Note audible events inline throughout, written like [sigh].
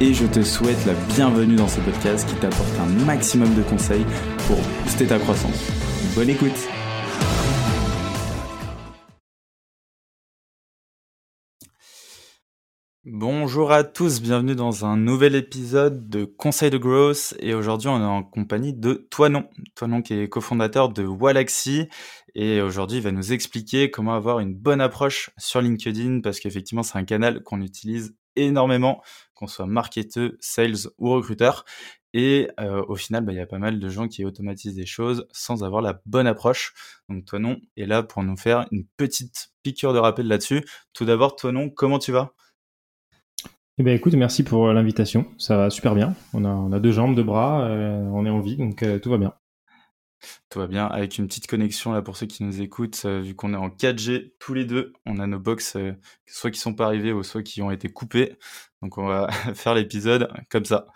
et je te souhaite la bienvenue dans ce podcast qui t'apporte un maximum de conseils pour booster ta croissance. Bonne écoute Bonjour à tous, bienvenue dans un nouvel épisode de Conseil de Growth et aujourd'hui on est en compagnie de Toinon. Toinon qui est cofondateur de Walaxy et aujourd'hui il va nous expliquer comment avoir une bonne approche sur LinkedIn parce qu'effectivement c'est un canal qu'on utilise énormément, qu'on soit marketeur, sales ou recruteur. Et euh, au final, bah, il y a pas mal de gens qui automatisent des choses sans avoir la bonne approche. Donc toi non est là pour nous faire une petite piqûre de rappel là-dessus. Tout d'abord, toi non, comment tu vas? Eh ben écoute, merci pour l'invitation. Ça va super bien. On a, deux jambes, deux bras, euh, on est en vie, donc euh, tout va bien. Tout va bien avec une petite connexion là pour ceux qui nous écoutent, euh, vu qu'on est en 4G tous les deux, on a nos box euh, soit qui sont pas arrivés ou soit qui ont été coupés. Donc on va [laughs] faire l'épisode comme ça.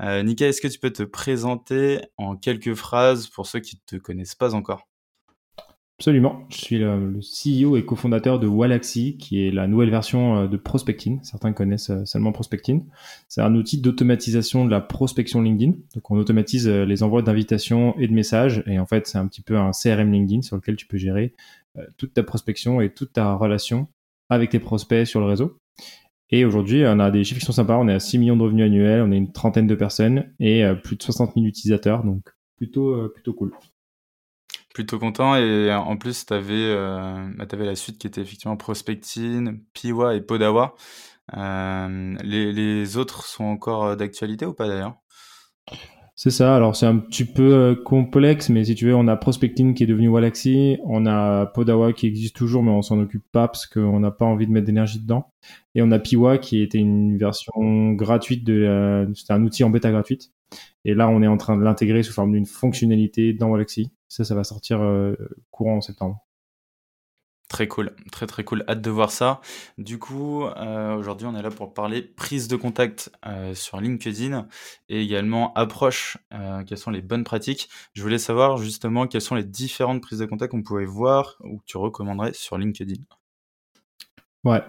Euh, Nika, est-ce que tu peux te présenter en quelques phrases pour ceux qui ne te connaissent pas encore? Absolument. Je suis le, CEO et cofondateur de Walaxy, qui est la nouvelle version euh, de Prospectin. Certains connaissent euh, seulement Prospectin. C'est un outil d'automatisation de la prospection LinkedIn. Donc, on automatise euh, les envois d'invitations et de messages. Et en fait, c'est un petit peu un CRM LinkedIn sur lequel tu peux gérer toute ta prospection et toute ta relation avec tes prospects sur le réseau. Et aujourd'hui, on a des chiffres qui sont sympas. On est à 6 millions de revenus annuels, on est une trentaine de personnes et plus de 60 000 utilisateurs. Donc, plutôt, plutôt cool plutôt content. Et en plus, tu avais, euh, bah, la suite qui était effectivement Prospectine, Piwa et Podawa. Euh, les, autres sont encore euh, d'actualité ou pas d'ailleurs? C'est ça. Alors c'est un petit peu complexe, mais si tu veux, on a Prospectine qui est devenu Walaxy, on a Podawa qui existe toujours, mais on s'en occupe pas parce qu'on n'a pas envie de mettre d'énergie dedans, et on a Piwa qui était une version gratuite de, c'était un outil en bêta gratuite, et là on est en train de l'intégrer sous forme d'une fonctionnalité dans Walaxy. Ça, ça va sortir euh, courant en septembre. Très cool, très très cool, hâte de voir ça. Du coup, euh, aujourd'hui on est là pour parler prise de contact euh, sur LinkedIn et également approche, quelles sont les bonnes pratiques. Je voulais savoir justement quelles sont les différentes prises de contact qu'on pouvait voir ou que tu recommanderais sur LinkedIn. Ouais,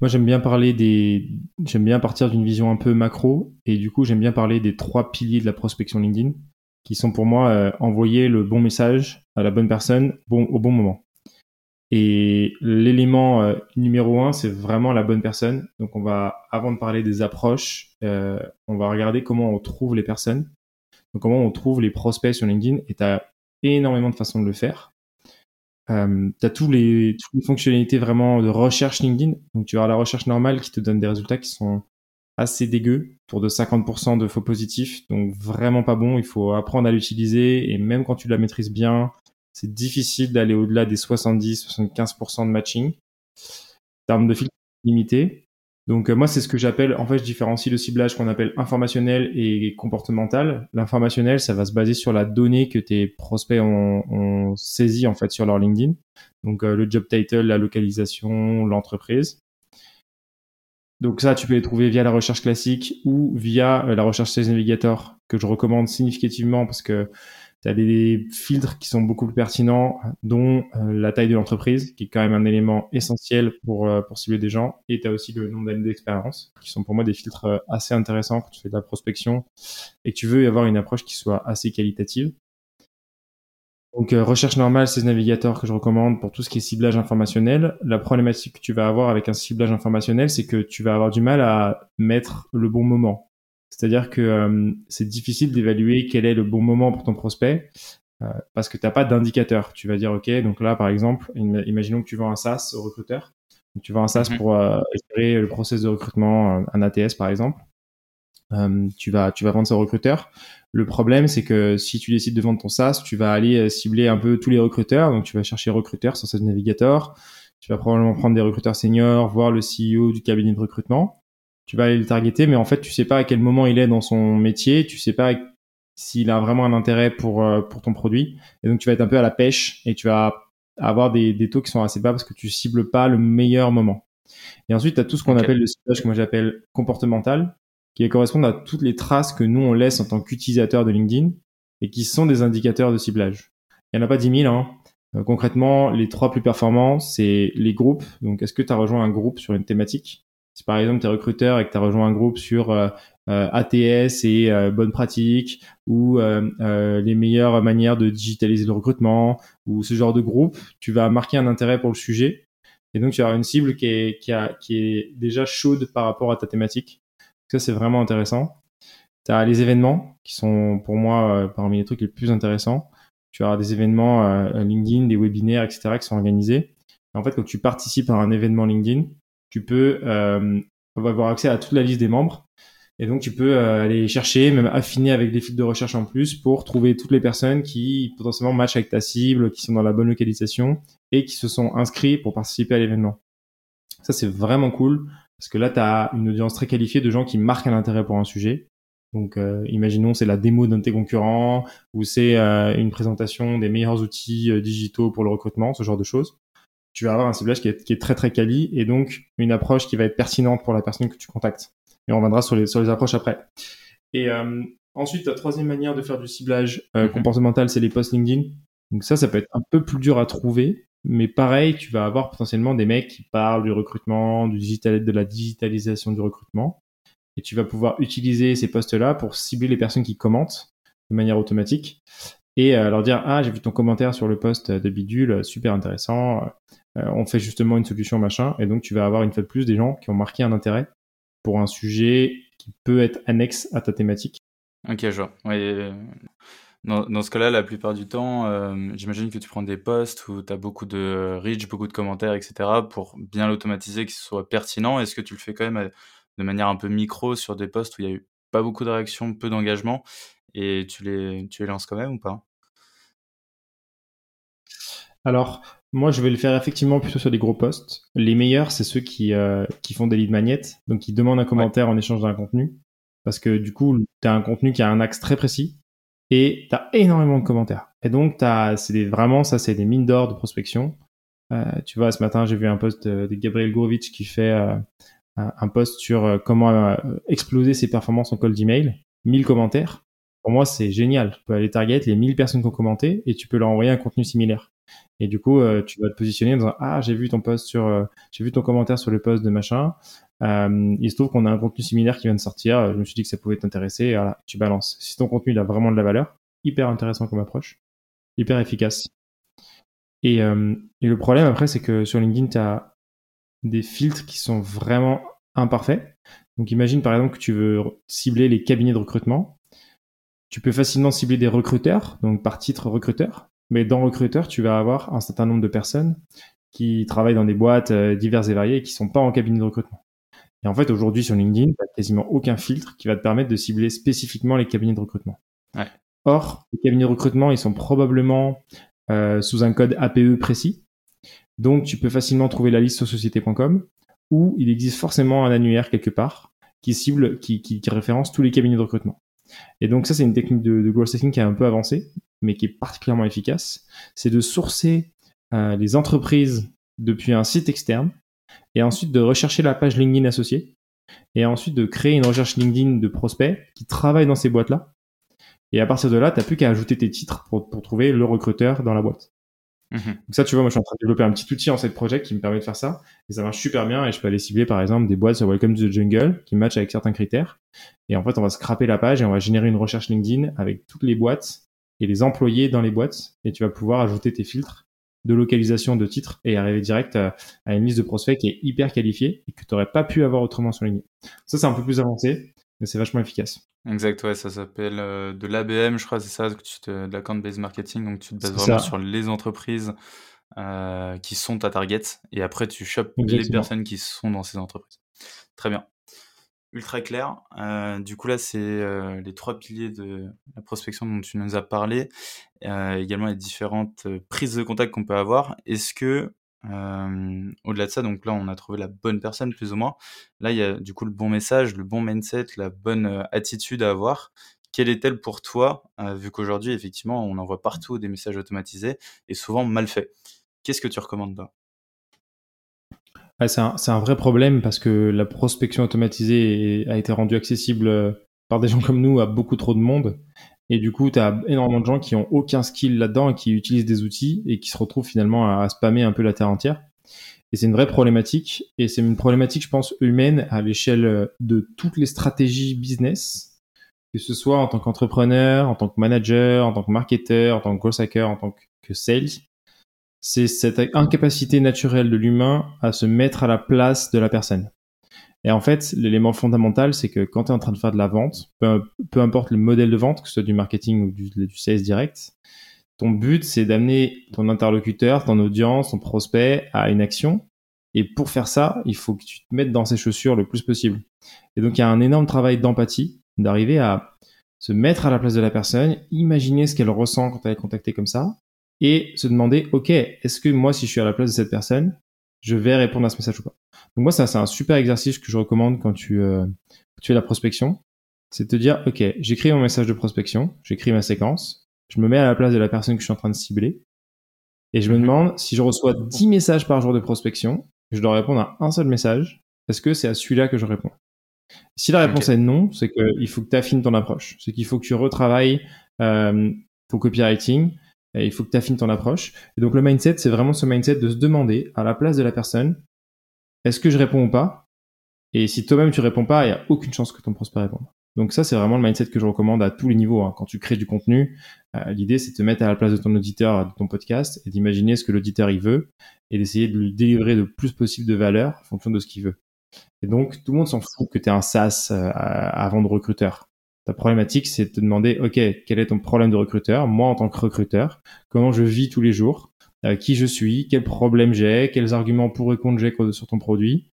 moi j'aime bien parler des, j'aime bien partir d'une vision un peu macro et du coup j'aime bien parler des trois piliers de la prospection LinkedIn qui sont pour moi euh, envoyer le bon message à la bonne personne au bon moment. Et l'élément euh, numéro un, c'est vraiment la bonne personne. Donc on va, avant de parler des approches, euh, on va regarder comment on trouve les personnes. Donc comment on trouve les prospects sur LinkedIn. Et tu as énormément de façons de le faire. Tu as toutes les fonctionnalités vraiment de recherche LinkedIn. Donc tu vas la recherche normale qui te donne des résultats qui sont assez dégueu pour de 50% de faux positifs, donc vraiment pas bon. Il faut apprendre à l'utiliser et même quand tu la maîtrises bien, c'est difficile d'aller au-delà des 70-75% de matching. En termes de filtre limité. Donc euh, moi c'est ce que j'appelle, en fait je différencie le ciblage qu'on appelle informationnel et comportemental. L'informationnel ça va se baser sur la donnée que tes prospects ont, ont saisi en fait sur leur LinkedIn. Donc euh, le job title, la localisation, l'entreprise. Donc ça, tu peux les trouver via la recherche classique ou via euh, la recherche Sales Navigator, que je recommande significativement parce que tu as des filtres qui sont beaucoup plus pertinents, dont euh, la taille de l'entreprise, qui est quand même un élément essentiel pour, euh, pour cibler des gens, et tu as aussi le nombre d'années d'expérience, qui sont pour moi des filtres assez intéressants quand tu fais de la prospection et que tu veux avoir une approche qui soit assez qualitative. Donc euh, recherche normale, c'est ce navigateur que je recommande pour tout ce qui est ciblage informationnel. La problématique que tu vas avoir avec un ciblage informationnel, c'est que tu vas avoir du mal à mettre le bon moment. C'est-à-dire que euh, c'est difficile d'évaluer quel est le bon moment pour ton prospect euh, parce que tu n'as pas d'indicateur. Tu vas dire, OK, donc là, par exemple, imaginons que tu vends un SaaS au recruteur. Donc, tu vends un SaaS mhm. pour gérer le process de recrutement, un ATS par exemple. Tu, vas, tu vas vendre ce recruteur. Le problème, c'est que si tu décides de vendre ton SaaS, tu vas aller euh, cibler un peu tous les recruteurs. Donc, tu vas chercher recruteurs sur ce navigateur. Tu vas probablement prendre des recruteurs seniors, voir le CEO du cabinet de recrutement. tu vas aller le targeter, mais en fait, tu sais pas à quel moment il est dans son métier, tu sais pas s'il a vraiment un intérêt pour, euh, pour ton produit. Et donc, tu vas être un peu à la pêche et tu vas avoir des, des taux qui sont assez bas parce que tu cibles pas le meilleur moment. Et ensuite, tu as tout ce qu'on appelle le ciblage que moi j'appelle comportemental, qui correspond à toutes les traces que nous, on laisse en tant qu'utilisateur de LinkedIn et qui sont des indicateurs de ciblage. Il n'y en a pas 10 000. Hein. Euh, concrètement, les trois plus performants, c'est les groupes. Donc, est-ce que tu as rejoint un groupe sur une thématique? Si par exemple, tu es recruteur et que tu as rejoint un groupe sur euh, euh, ATS et bonnes pratiques ou les meilleures manières de digitaliser le recrutement ou ce genre de groupe, tu vas marquer un intérêt pour le sujet. Et donc, tu auras une cible qui est déjà chaude par rapport à ta thématique. Ça, c'est vraiment intéressant. Tu as les événements qui sont pour moi parmi les trucs les plus intéressants tu as des événements euh, LinkedIn, des webinaires, etc. qui sont organisés. En fait, quand tu participes à un événement LinkedIn, tu peux euh, avoir accès à toute la liste des membres. Et donc, tu peux euh, aller chercher, même affiner avec des filtres de recherche en plus pour trouver toutes les personnes qui potentiellement matchent avec ta cible, qui sont dans la bonne localisation et qui se sont inscrits pour participer à l'événement. Ça, c'est vraiment cool parce que là, tu as une audience très qualifiée de gens qui marquent un intérêt pour un sujet donc, euh, imaginons c'est la démo d'un de tes concurrents ou c'est euh, une présentation des meilleurs outils euh, digitaux pour le recrutement, ce genre de choses. Tu vas avoir un ciblage qui est, très très quali et donc une approche qui va être pertinente pour la personne que tu contactes. Et on reviendra sur les, sur les approches après. Et ensuite, la troisième manière de faire du ciblage mhm. comportemental, c'est les posts LinkedIn. Donc ça, ça peut être un peu plus dur à trouver, mais pareil, tu vas avoir potentiellement des mecs qui parlent du recrutement, du digital, de la digitalisation du recrutement. Et tu vas pouvoir utiliser ces postes-là pour cibler les personnes qui commentent de manière automatique et euh, leur dire ah j'ai vu ton commentaire sur le poste de bidule super intéressant euh, on fait justement une solution machin. Et donc tu vas avoir une fois de plus des gens qui ont marqué un intérêt pour un sujet qui peut être annexe à ta thématique. Ok je vois. Euh, dans, ce cas-là, la plupart du temps, j'imagine que tu prends des posts où tu as beaucoup de reach, beaucoup de commentaires, etc. pour bien l'automatiser, que ce soit pertinent. Est-ce que tu le fais quand même de manière un peu micro sur des postes où il y a eu pas beaucoup de réactions, peu d'engagement, et tu les, tu les lances quand même ou pas? Alors, moi, je vais le faire effectivement plutôt sur des gros posts. Les meilleurs, c'est ceux qui, euh, qui font des lead magnets, donc qui demandent un commentaire en échange d'un contenu. Parce que du coup, tu as un contenu qui a un axe très précis et tu as énormément de commentaires. Et donc, c'est vraiment, ça, c'est des mines d'or de prospection. Euh, tu vois, ce matin, j'ai vu un post de, Gabriel Gourovitch qui fait euh, un post sur euh, comment euh, exploser ses performances en cold email, 1000 commentaires. Pour moi, c'est génial. Tu peux aller target les 1000 personnes qui ont commenté et tu peux leur envoyer un contenu similaire. Et du coup, tu vas te positionner en disant ah j'ai vu ton post sur, j'ai vu ton commentaire sur le post de machin. Il se trouve qu'on a un contenu similaire qui vient de sortir. Je me suis dit que ça pouvait t'intéresser. Voilà, tu balances. Si ton contenu il a vraiment de la valeur, hyper intéressant comme approche, hyper efficace. Et, et le problème après, c'est que sur LinkedIn, tu as des filtres qui sont vraiment imparfaits. Donc imagine par exemple que tu veux cibler les cabinets de recrutement. Tu peux facilement cibler des recruteurs, donc par titre recruteur. Mais dans recruteur, tu vas avoir un certain nombre de personnes qui travaillent dans des boîtes euh, diverses et variées et qui sont pas en cabinet de recrutement. Et en fait, aujourd'hui sur LinkedIn, tu n'as quasiment aucun filtre qui va te permettre de cibler spécifiquement les cabinets de recrutement. Or, les cabinets de recrutement, ils sont probablement euh, sous un code APE précis. Donc, tu peux facilement trouver la liste sur société.com où il existe forcément un annuaire quelque part qui cible, qui, qui, référence tous les cabinets de recrutement. Et donc, ça, c'est une technique de, de growth hacking qui est un peu avancée, mais qui est particulièrement efficace. C'est de sourcer euh, les entreprises depuis un site externe et ensuite de rechercher la page LinkedIn associée et ensuite de créer une recherche LinkedIn de prospects qui travaillent dans ces boîtes-là. Et à partir de là, tu n'as plus qu'à ajouter tes titres pour, pour trouver le recruteur dans la boîte. Mhm. Donc ça, tu vois, moi, je suis en train de développer un petit outil en cette project qui me permet de faire ça. Et ça marche super bien. Et je peux aller cibler, par exemple, des boîtes sur Welcome to the Jungle qui matchent avec certains critères. Et en fait, on va scraper la page et on va générer une recherche LinkedIn avec toutes les boîtes et les employés dans les boîtes. Et tu vas pouvoir ajouter tes filtres de localisation de titres et arriver direct à, une liste de prospects qui est hyper qualifiée et que tu n'aurais pas pu avoir autrement sur LinkedIn. Ça, c'est un peu plus avancé mais c'est vachement efficace. Exact, ouais, ça s'appelle euh, de l'ABM, je crois, c'est ça, que tu te, de l'account-based marketing, donc tu te bases vraiment sur les entreprises euh, qui sont ta target, et après tu chopes les personnes qui sont dans ces entreprises. Très bien. Ultra clair. Euh, du coup, là, c'est les trois piliers de la prospection dont tu nous as parlé, également les différentes prises de contact qu'on peut avoir. Est-ce que au-delà de ça, donc là, on a trouvé la bonne personne, plus ou moins. Là, il y a du coup le bon message, le bon mindset, la bonne attitude à avoir. Quelle est-elle pour toi, vu qu'aujourd'hui, effectivement, on envoie partout des messages automatisés et souvent mal faits? Qu'est-ce que tu recommandes là c'est un, vrai problème parce que la prospection automatisée a été rendue accessible par des gens comme nous à beaucoup trop de monde. Et du coup, tu as énormément de gens qui ont aucun skill là-dedans et qui utilisent des outils et qui se retrouvent finalement à, spammer un peu la terre entière. Et c'est une vraie problématique. Et c'est une problématique, je pense, humaine à l'échelle de toutes les stratégies business, que ce soit en tant qu'entrepreneur, en tant que manager, en tant que marketeur, en tant que growth hacker, en tant que sales. C'est cette incapacité naturelle de l'humain à se mettre à la place de la personne. Et en fait, l'élément fondamental, c'est que quand tu es en train de faire de la vente, peu, importe le modèle de vente, que ce soit du marketing ou du, du sales direct, ton but, c'est d'amener ton interlocuteur, ton audience, ton prospect à une action. Et pour faire ça, il faut que tu te mettes dans ses chaussures le plus possible. Et donc, il y a un énorme travail d'empathie, d'arriver à se mettre à la place de la personne, imaginer ce qu'elle ressent quand elle est contactée comme ça, et se demander, OK, est-ce que moi, si je suis à la place de cette personne, je vais répondre à ce message ou pas? Donc moi, ça, c'est un super exercice que je recommande quand tu, euh, tu fais la prospection. C'est de te dire, OK, j'écris mon message de prospection, j'écris ma séquence, je me mets à la place de la personne que je suis en train de cibler, et je me mhm. demande si je reçois 10 messages par jour de prospection, je dois répondre à un seul message, est-ce que c'est à celui-là que je réponds? Si la réponse est non, c'est qu'il faut que tu affines ton approche. C'est qu'il faut que tu retravailles euh, ton copywriting, il faut que tu affines ton approche. Et donc le mindset, c'est vraiment ce mindset de se demander à la place de la personne, est-ce que je réponds ou pas? Et si toi-même tu réponds pas, il n'y a aucune chance que ton prospect réponde. Donc ça, c'est vraiment le mindset que je recommande à tous les niveaux. Hein. Quand tu crées du contenu, euh, l'idée c'est de te mettre à la place de ton auditeur, de ton podcast, et d'imaginer ce que l'auditeur il veut, et d'essayer de lui délivrer le plus possible de valeur en fonction de ce qu'il veut. Et donc, tout le monde s'en fout que tu es un SaaS euh, avant de recruteur. Ta problématique, c'est de te demander, OK, quel est ton problème de recruteur? Moi, en tant que recruteur, comment je vis tous les jours? Euh, qui je suis, quels problèmes j'ai, quels arguments pour et contre j'ai sur ton produit?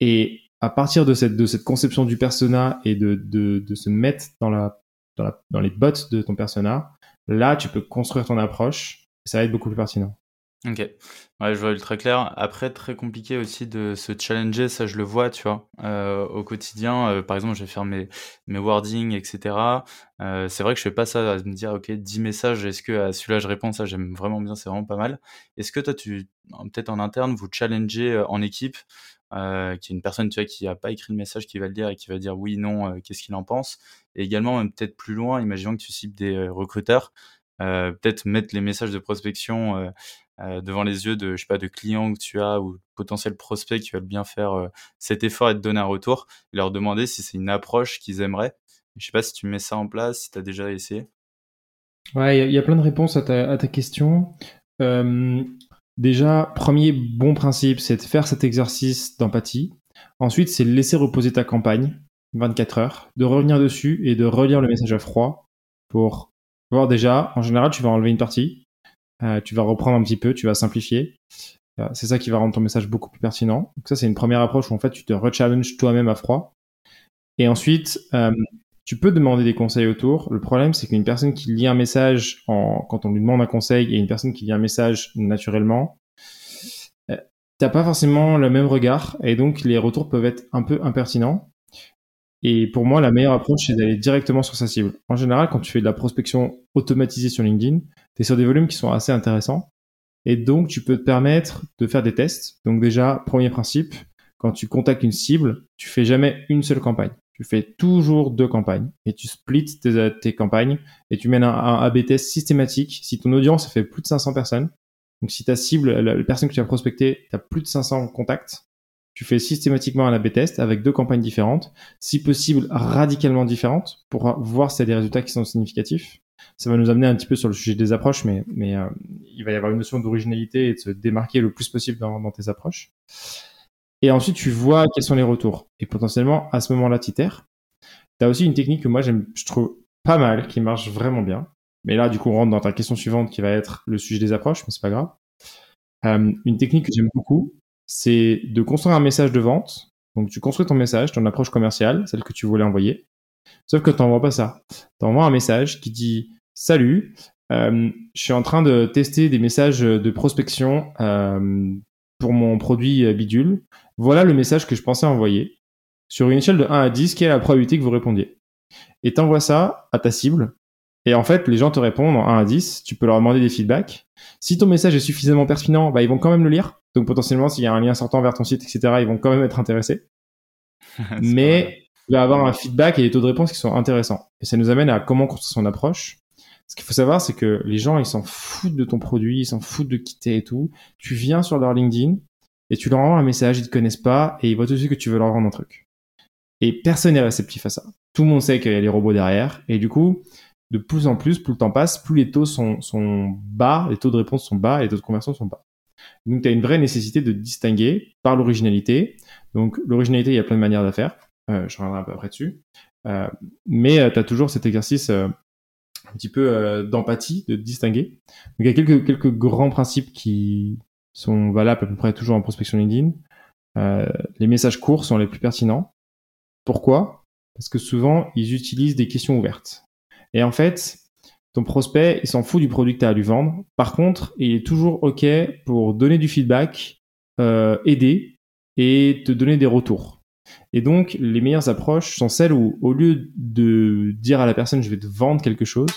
Et à partir de cette, conception du persona et de, se mettre dans les bottes de ton persona, là, tu peux construire ton approche. Et ça va être beaucoup plus pertinent. Ok, ouais, je vois ultra clair. Après, très compliqué aussi de se challenger, ça je le vois, tu vois, euh, au quotidien. Euh, par exemple, je vais faire mes, mes wordings, etc. Euh, c'est vrai que je fais pas ça à me dire, ok, 10 messages, est-ce que à celui-là je réponds Ça, j'aime vraiment bien, c'est vraiment pas mal. Est-ce que toi, tu, peut-être en interne, vous challengez en équipe, euh, qui est une personne, tu vois, qui a pas écrit le message, qui va le lire et qui va dire oui, non, qu'est-ce qu'il en pense? Et également, peut-être plus loin, imaginons que tu cibles des recruteurs, peut-être mettre les messages de prospection euh, devant les yeux de, je sais pas, de clients que tu as ou potentiels prospects qui veulent bien faire euh, cet effort et te donner un retour, et leur demander si c'est une approche qu'ils aimeraient. Je sais pas si tu mets ça en place, si tu as déjà essayé. Ouais, il y, a plein de réponses à ta, question. Euh, déjà, premier bon principe, c'est de faire cet exercice d'empathie. Ensuite, c'est laisser reposer ta campagne 24 heures, de revenir dessus et de relire le message à froid pour voir déjà, en général, tu vas enlever une partie, euh, tu vas reprendre un petit peu, tu vas simplifier. Euh, c'est ça qui va rendre ton message beaucoup plus pertinent. Ça, c'est une première approche où en fait, tu te rechallenges toi-même à froid. Et ensuite, euh, tu peux demander des conseils autour. Le problème, c'est qu'une personne qui lit un message en, quand on lui demande un conseil et une personne qui lit un message naturellement, t'as pas forcément le même regard et donc les retours peuvent être un peu impertinents. Et pour moi, la meilleure approche, c'est d'aller directement sur sa cible. En général, quand tu fais de la prospection automatisée sur LinkedIn, tu es sur des volumes qui sont assez intéressants. Et donc, tu peux te permettre de faire des tests. Donc déjà, premier principe, quand tu contactes une cible, tu fais jamais une seule campagne. Tu fais toujours deux campagnes et tu splits tes, campagnes et tu mènes un, A-B test systématique. Si ton audience fait plus de 500 personnes, donc si ta cible, la, personne que tu as prospecté, tu as plus de 500 contacts, tu fais systématiquement un A-B test avec deux campagnes différentes, si possible radicalement différentes, pour voir si y a des résultats qui sont significatifs. Ça va nous amener un petit peu sur le sujet des approches, mais, mais euh, il va y avoir une notion d'originalité et de se démarquer le plus possible dans, dans tes approches. Et ensuite, tu vois quels sont les retours. Et potentiellement, à ce moment-là, tu Tu as aussi une technique que moi, j'aime, je trouve pas mal, qui marche vraiment bien. Mais là, du coup, on rentre dans ta question suivante qui va être le sujet des approches, mais c'est pas grave. Euh, une technique que j'aime beaucoup, c'est de construire un message de vente. Donc tu construis ton message, ton approche commerciale, celle que tu voulais envoyer. Sauf que tu n'envoies pas ça. Tu envoies un message qui dit Salut, je suis en train de tester des messages de prospection pour mon produit bidule. Voilà le message que je pensais envoyer. Sur une échelle de 1 à 10, quelle est la probabilité que vous répondiez? Et t'envoies ça à ta cible. Et en fait, les gens te répondent en 1 à 10. Tu peux leur demander des feedbacks. Si ton message est suffisamment pertinent, bah, ils vont quand même le lire. Donc potentiellement, s'il y a un lien sortant vers ton site, etc., ils vont quand même être intéressés. [laughs] Mais il va avoir un feedback et des taux de réponse qui sont intéressants. Et ça nous amène à comment construire son approche. Ce qu'il faut savoir, c'est que les gens, ils s'en foutent de ton produit, ils s'en foutent de quitter et tout. Tu viens sur leur LinkedIn et tu leur envoies un message, ils te connaissent pas et ils voient tout de suite que tu veux leur vendre un truc. Et personne n'est réceptif à ça. Tout le monde sait qu'il y a les robots derrière. Et du coup, de plus en plus, plus le temps passe, plus les taux sont, sont bas, les taux de réponse sont bas et les taux de conversion sont bas. Donc, tu as une vraie nécessité de distinguer par l'originalité. Donc, l'originalité, il y a plein de manières de faire. Euh, je reviendrai un peu après dessus. Euh, mais euh, tu as toujours cet exercice euh, un petit peu euh, d'empathie, de distinguer. Donc, il y a quelques, quelques grands principes qui sont valables à peu près toujours en prospection LinkedIn. les messages courts sont les plus pertinents. Pourquoi? Parce que souvent, ils utilisent des questions ouvertes. Et en fait, ton prospect, il s'en fout du produit que tu as à lui vendre. Par contre, il est toujours OK pour donner du feedback, euh, aider et te donner des retours. Et donc, les meilleures approches sont celles où, au lieu de dire à la personne, je vais te vendre quelque chose,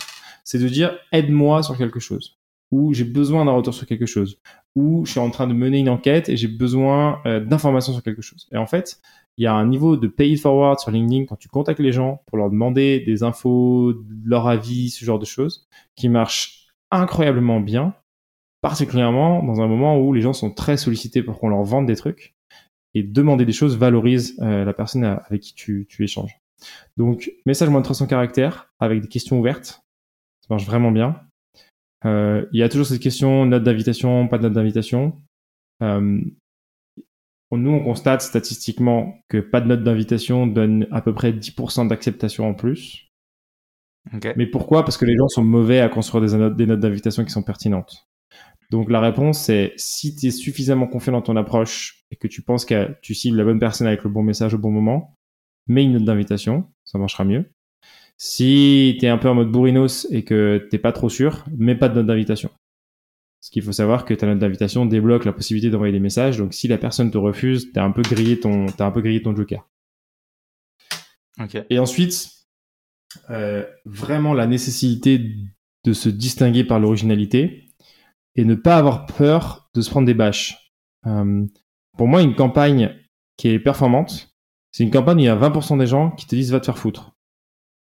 c'est de dire, aide-moi sur quelque chose. Ou j'ai besoin d'un retour sur quelque chose. Ou je suis en train de mener une enquête et j'ai besoin euh, d'informations sur quelque chose. Et en fait, il y a un niveau de pay it forward sur LinkedIn quand tu contactes les gens pour leur demander des infos, leur avis, ce genre de choses, qui marche incroyablement bien, particulièrement dans un moment où les gens sont très sollicités pour qu'on leur vende des trucs. Et demander des choses valorise euh, la personne avec qui tu, tu échanges. Donc, message moins de 300 caractères avec des questions ouvertes. Ça marche vraiment bien. Euh, il y a toujours cette question, note d'invitation, pas de note d'invitation. Euh, nous, on constate statistiquement que pas de note d'invitation donne à peu près 10% d'acceptation en plus. Mais pourquoi? Parce que les gens sont mauvais à construire des notes, des notes d'invitation qui sont pertinentes. Donc la réponse c'est si tu es suffisamment confiant dans ton approche et que tu penses que tu cibles la bonne personne avec le bon message au bon moment, mets une note d'invitation, ça marchera mieux. Si tu es un peu en mode bourrinos et que t'es pas trop sûr, mets pas de note d'invitation. Ce qu'il faut savoir que ta note d'invitation débloque la possibilité d'envoyer des messages. Donc si la personne te refuse, t'as un peu grillé ton, t'as un peu grillé ton joker. Et ensuite, euh, vraiment la nécessité de se distinguer par l'originalité et ne pas avoir peur de se prendre des bâches. Euh, pour moi, une campagne qui est performante, c'est une campagne où il y a 20% des gens qui te disent va te faire foutre.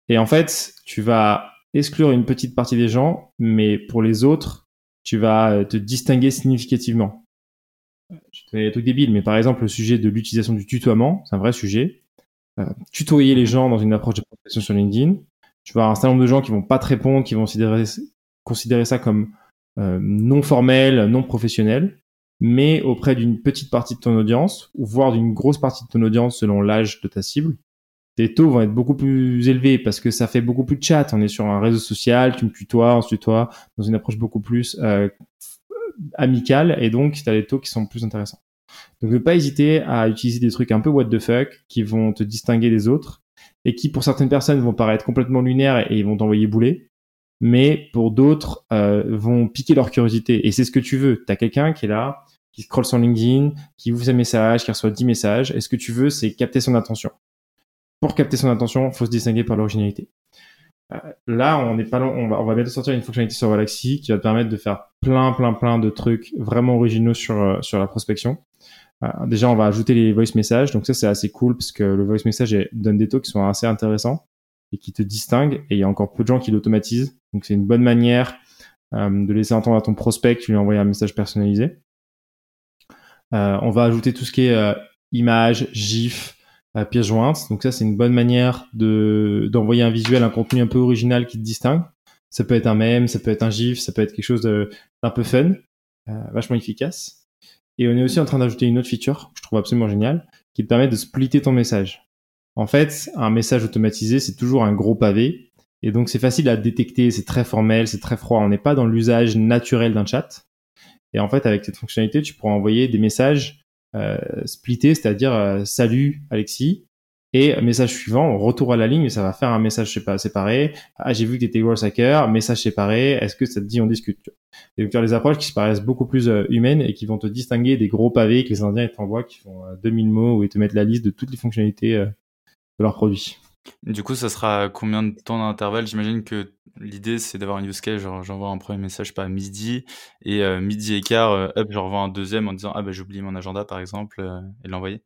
Et en fait, tu vas exclure une petite partie des gens, mais pour les autres, tu vas euh, te distinguer significativement. Je te des trucs débiles, mais par exemple, le sujet de l'utilisation du tutoiement, c'est un vrai sujet. Euh, tutoyer les gens dans une approche de prospection sur LinkedIn, tu vas avoir un certain nombre de gens qui vont pas te répondre, qui vont considérer, considérer ça comme euh, non formel, non professionnel, mais auprès d'une petite partie de ton audience, ou voire d'une grosse partie de ton audience selon l'âge de ta cible, tes taux vont être beaucoup plus élevés parce que ça fait beaucoup plus de chat. On est sur un réseau social, tu me tutoies, on se tutoie, dans une approche beaucoup plus euh, amicale et donc tu des taux qui sont plus intéressants. Donc ne pas hésiter à utiliser des trucs un peu what the fuck qui vont te distinguer des autres et qui pour certaines personnes vont paraître complètement lunaires et vont t'envoyer bouler mais pour d'autres euh, vont piquer leur curiosité et c'est ce que tu veux. Tu as quelqu'un qui est là, qui scrolle sur LinkedIn, qui ouvre ses messages, qui reçoit 10 messages et ce que tu veux c'est capter son attention pour capter son attention, faut se distinguer par l'originalité. Euh, là, on pas on va, bientôt sortir une fonctionnalité sur Galaxy qui va te permettre de faire plein, plein, plein de trucs vraiment originaux sur, euh, sur la prospection. Euh, déjà, on va ajouter les voice messages. Donc ça, c'est assez cool parce que le voice message donne des taux qui sont assez intéressants et qui te distinguent. Et il y a encore peu de gens qui l'automatisent. Donc c'est une bonne manière de laisser entendre à ton prospect tu lui envoies un message personnalisé. on va ajouter tout ce qui est images, GIF, à pièce jointe. Donc ça, c'est une bonne manière de d'envoyer un visuel, un contenu un peu original qui te distingue. Ça peut être un mème, ça peut être un gif, ça peut être quelque chose d'un peu fun, euh, vachement efficace. Et on est aussi en train d'ajouter une autre feature que je trouve absolument géniale, qui te permet de splitter ton message. En fait, un message automatisé, c'est toujours un gros pavé. Et donc, c'est facile à détecter, c'est très formel, c'est très froid. On n'est pas dans l'usage naturel d'un chat. Et en fait, avec cette fonctionnalité, tu pourras envoyer des messages splitté, c'est-à-dire euh, salut Alexis, Et message suivant, retour à la ligne, ça va faire un message séparé. Ah, j'ai vu que tu étais growth hacker, message séparé. Est-ce que ça te dit on discute? Et donc tu as des approches qui se paraissent beaucoup plus euh, humaines et qui vont te distinguer des gros pavés que les Indiens t'envoient qui font 2000 mots où ils te mettent la liste de toutes les fonctionnalités de leurs produits. Du coup, ça sera combien de temps d'intervalle? J'imagine que l'idée, c'est d'avoir un use case, genre j'envoie un premier message pas à midi, et euh, midi et quart, euh, hop, j'envoie un deuxième en disant ah bah j'ai oublié mon agenda par exemple, euh, et l'envoyer.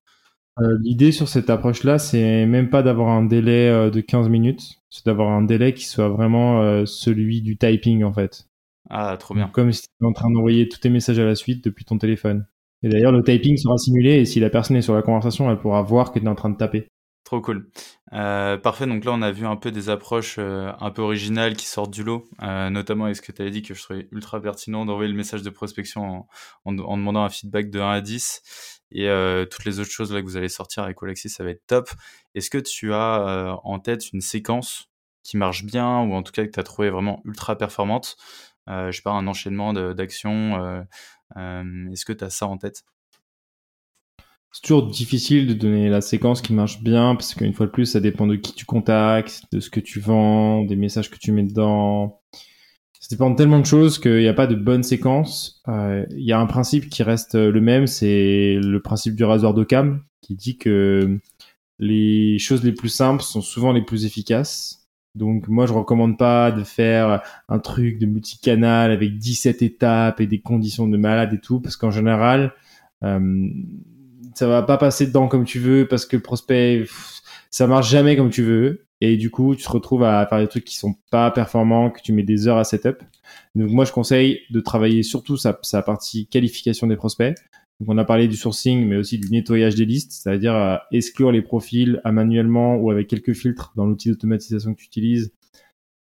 l'idée sur cette approche-là, c'est même pas d'avoir un délai de 15 minutes, c'est d'avoir un délai qui soit vraiment celui du typing en fait. Ah, trop bien. comme si tu étais en train d'envoyer tous tes messages à la suite depuis ton téléphone. Et d'ailleurs, le typing sera simulé et si la personne est sur la conversation, elle pourra voir que tu es en train de taper. Trop cool. Euh, parfait, donc là on a vu un peu des approches euh, un peu originales qui sortent du lot, euh, notamment avec ce que tu avais dit que je trouvais ultra pertinent d'envoyer le message de prospection en, demandant un feedback de 1 à 10 et toutes les autres choses là que vous allez sortir avec Alexis, ça va être top. Est-ce que tu as en tête une séquence qui marche bien ou en tout cas que tu as trouvé vraiment ultra performante? Je sais pas, un enchaînement d'actions, est-ce que tu as ça en tête? C'est toujours difficile de donner la séquence qui marche bien parce qu'une fois de plus, ça dépend de qui tu contactes, de ce que tu vends, des messages que tu mets dedans. Ça dépend de tellement de choses qu'il n'y a pas de bonne séquence. Euh, il y a un principe qui reste le même, c'est le principe du rasoir d'Occam qui dit que les choses les plus simples sont souvent les plus efficaces. Donc moi je recommande pas de faire un truc de multicanal avec 17 étapes et des conditions de malade et tout parce qu'en général euh, ça va pas passer dedans comme tu veux parce que le prospect, ça marche jamais comme tu veux. Et du coup, tu te retrouves à faire des trucs qui sont pas performants, que tu mets des heures à setup. Donc moi, je conseille de travailler surtout sa, sa partie qualification des prospects. Donc on a parlé du sourcing, mais aussi du nettoyage des listes, c'est-à-dire exclure les profils à manuellement ou avec quelques filtres dans l'outil d'automatisation que tu utilises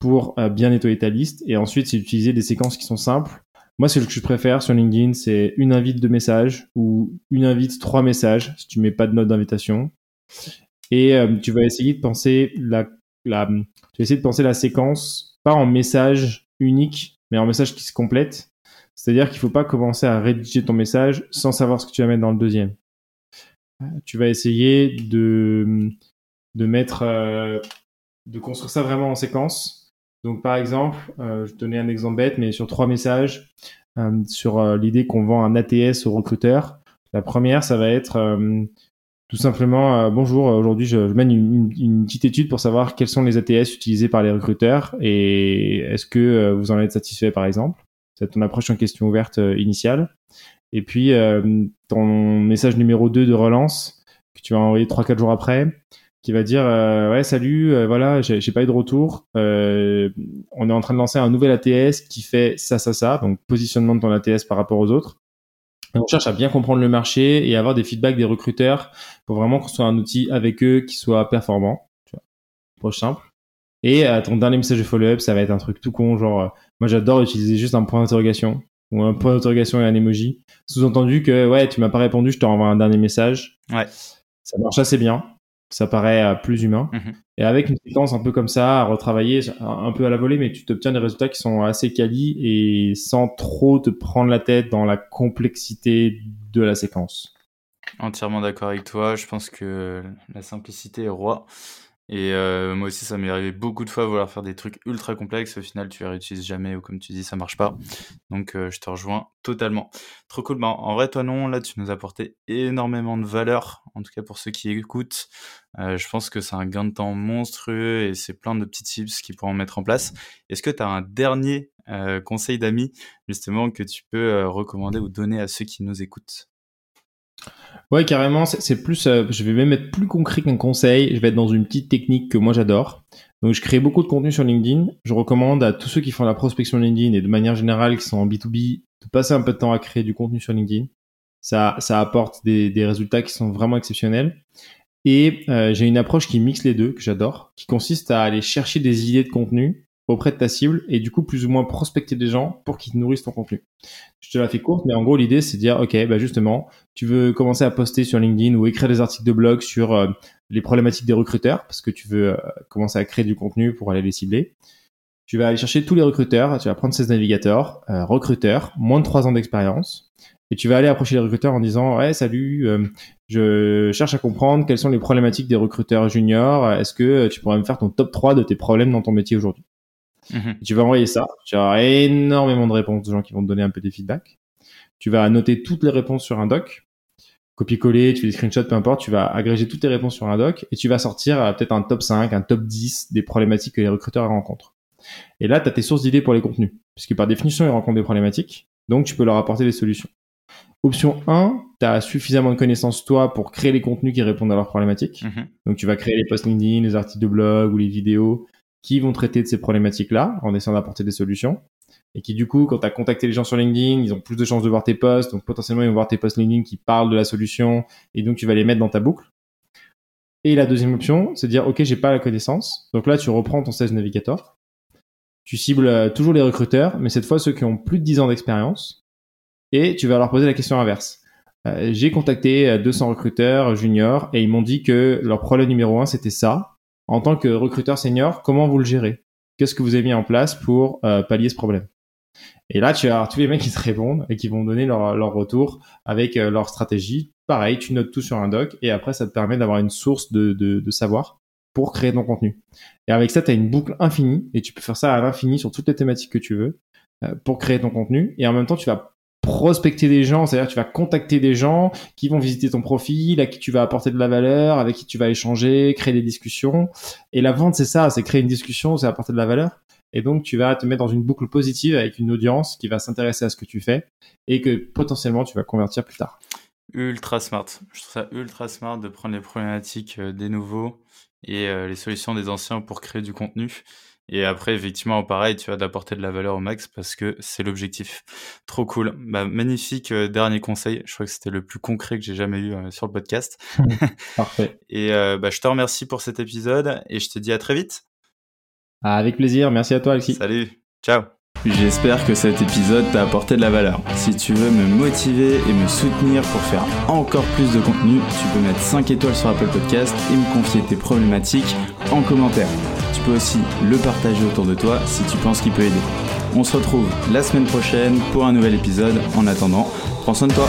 pour euh, bien nettoyer ta liste. Et ensuite, c'est d'utiliser des séquences qui sont simples moi, ce que je préfère sur LinkedIn, c'est une invite de message ou une invite trois messages si tu mets pas de note d'invitation. Et euh, tu vas essayer de penser la, la, tu vas essayer de penser la séquence pas en message unique, mais en message qui se complète. C'est-à-dire qu'il faut pas commencer à rédiger ton message sans savoir ce que tu vas mettre dans le deuxième. Euh, tu vas essayer de, de mettre, euh, de construire ça vraiment en séquence donc par exemple, euh, je donnais un exemple bête, mais sur trois messages, euh, sur euh, l'idée qu'on vend un ATS aux recruteurs. La première, ça va être tout simplement bonjour. Aujourd'hui, je, mène une, une, petite étude pour savoir quels sont les ATS utilisés par les recruteurs et est-ce que vous en êtes satisfait, par exemple? C'est ton approche en question ouverte initiale. Et puis ton message numéro 2 de relance que tu vas envoyer 3-4 jours après qui va dire euh, ouais salut euh, voilà j'ai pas eu de retour. Euh, on est en train de lancer un nouvel ATS qui fait ça ça ça donc positionnement de ton ATS par rapport aux autres. On cherche à bien comprendre le marché et avoir des feedbacks des recruteurs pour vraiment construire un outil avec eux qui soit performant tu vois. Simple. Et ton dernier message de follow-up ça va être un truc tout con genre moi j'adore utiliser juste un point d'interrogation ou un point d'interrogation et un emoji. Sous-entendu que ouais tu m'as pas répondu je te renvoie un dernier message. Ouais. Ça marche assez bien ça paraît euh, plus humain. Mhm. Et avec une séquence un peu comme ça, à retravailler un peu à la volée, mais tu obtiens des résultats qui sont assez quali et sans trop te prendre la tête dans la complexité de la séquence. Entièrement d'accord avec toi. Je pense que la simplicité est roi. Et euh, moi aussi, ça m'est arrivé beaucoup de fois à vouloir faire des trucs ultra complexes. Au final, tu les réutilises jamais ou comme tu dis, ça marche pas. Donc, euh, je te rejoins totalement. Trop cool. Bah, en vrai, toi, non, là, tu nous as apporté énormément de valeur. En tout cas, pour ceux qui écoutent, euh, je pense que c'est un gain de temps monstrueux et c'est plein de petits tips qu'ils pourront mettre en place. Est-ce que tu as un dernier conseil d'amis, justement, que tu peux recommander ou donner à ceux qui nous écoutent? Ouais, carrément, c'est plus, euh, je vais même être plus concret qu'un conseil. Je vais être dans une petite technique que moi j'adore. Donc, je crée beaucoup de contenu sur LinkedIn. Je recommande à tous ceux qui font la prospection LinkedIn et de manière générale qui sont en B2B de passer un peu de temps à créer du contenu sur LinkedIn. Ça, ça apporte des, des résultats qui sont vraiment exceptionnels. Et euh, j'ai une approche qui mixe les deux, que j'adore, qui consiste à aller chercher des idées de contenu auprès de ta cible et du coup plus ou moins prospecter des gens pour qu'ils nourrissent ton contenu. Je te la fais courte, mais en gros l'idée c'est de dire ok bah justement tu veux commencer à poster sur LinkedIn ou écrire des articles de blog sur euh, les problématiques des recruteurs parce que tu veux euh, commencer à créer du contenu pour aller les cibler. Tu vas aller chercher tous les recruteurs, tu vas prendre ces navigateurs, euh, recruteurs, moins de 3 ans d'expérience, et tu vas aller approcher les recruteurs en disant ouais salut, je cherche à comprendre quelles sont les problématiques des recruteurs juniors. Est-ce que tu pourrais me faire ton top 3 de tes problèmes dans ton métier aujourd'hui? Mhm. Tu vas envoyer ça. Tu auras énormément de réponses de gens qui vont te donner un peu des feedbacks. Tu vas noter toutes les réponses sur un doc copier-coller, tu fais des screenshots, peu importe, tu vas agréger toutes tes réponses sur un doc et tu vas sortir euh, peut-être un top 5, un top 10 des problématiques que les recruteurs rencontrent. Et là, tu as tes sources d'idées pour les contenus, puisque par définition, ils rencontrent des problématiques, donc tu peux leur apporter des solutions. Option 1, tu as suffisamment de connaissances toi pour créer les contenus qui répondent à leurs problématiques. Mhm. Donc tu vas créer les posts LinkedIn, les articles de blog ou les vidéos qui vont traiter de ces problématiques-là en essayant d'apporter des solutions et qui du coup, quand tu as contacté les gens sur LinkedIn, ils ont plus de chances de voir tes posts, donc potentiellement ils vont voir tes posts LinkedIn qui parlent de la solution, et donc tu vas les mettre dans ta boucle. Et la deuxième option, c'est de dire, OK, j'ai pas la connaissance. Donc là, tu reprends ton Sales Navigator. Tu cibles euh, toujours les recruteurs, mais cette fois ceux qui ont plus de 10 ans d'expérience. Et tu vas leur poser la question inverse. Euh, j'ai contacté 200 euh, recruteurs juniors et ils m'ont dit que leur problème numéro un, c'était ça. En tant que recruteur senior, comment vous le gérez? Qu'est-ce que vous avez mis en place pour pallier ce problème? Et là, tu as tous les mecs qui te répondent et qui vont donner leur, leur retour avec euh, leur stratégie. Pareil, tu notes tout sur un doc et après, ça te permet d'avoir une source de, de, de, savoir pour créer ton contenu. Et avec ça, tu as une boucle infinie et tu peux faire ça à l'infini sur toutes les thématiques que tu veux euh, pour créer ton contenu. Et en même temps, tu vas prospecter des gens, c'est-à-dire tu vas contacter des gens qui vont visiter ton profil, à qui tu vas apporter de la valeur, avec qui tu vas échanger, créer des discussions. Et la vente, c'est ça, c'est créer une discussion, c'est apporter de la valeur. Et donc, tu vas te mettre dans une boucle positive avec une audience qui va s'intéresser à ce que tu fais et que potentiellement tu vas convertir plus tard. Ultra smart. Je trouve ça ultra smart de prendre les problématiques euh, des nouveaux et euh, les solutions des anciens pour créer du contenu. Et après, effectivement, pareil, tu vas d'apporter de la valeur au max parce que c'est l'objectif. Trop cool. Bah, magnifique euh, dernier conseil. Je crois que c'était le plus concret que j'ai jamais eu sur le podcast. [laughs] [laughs] Parfait. et bah, je te remercie pour cet épisode et je te dis à très vite. Avec plaisir, merci à toi Alexis. Salut, ciao. J'espère que cet épisode t'a apporté de la valeur. Si tu veux me motiver et me soutenir pour faire encore plus de contenu, tu peux mettre 5 étoiles sur Apple Podcast et me confier tes problématiques en commentaire. Peux aussi le partager autour de toi si tu penses qu'il peut aider. On se retrouve la semaine prochaine pour un nouvel épisode. En attendant, prends soin de toi.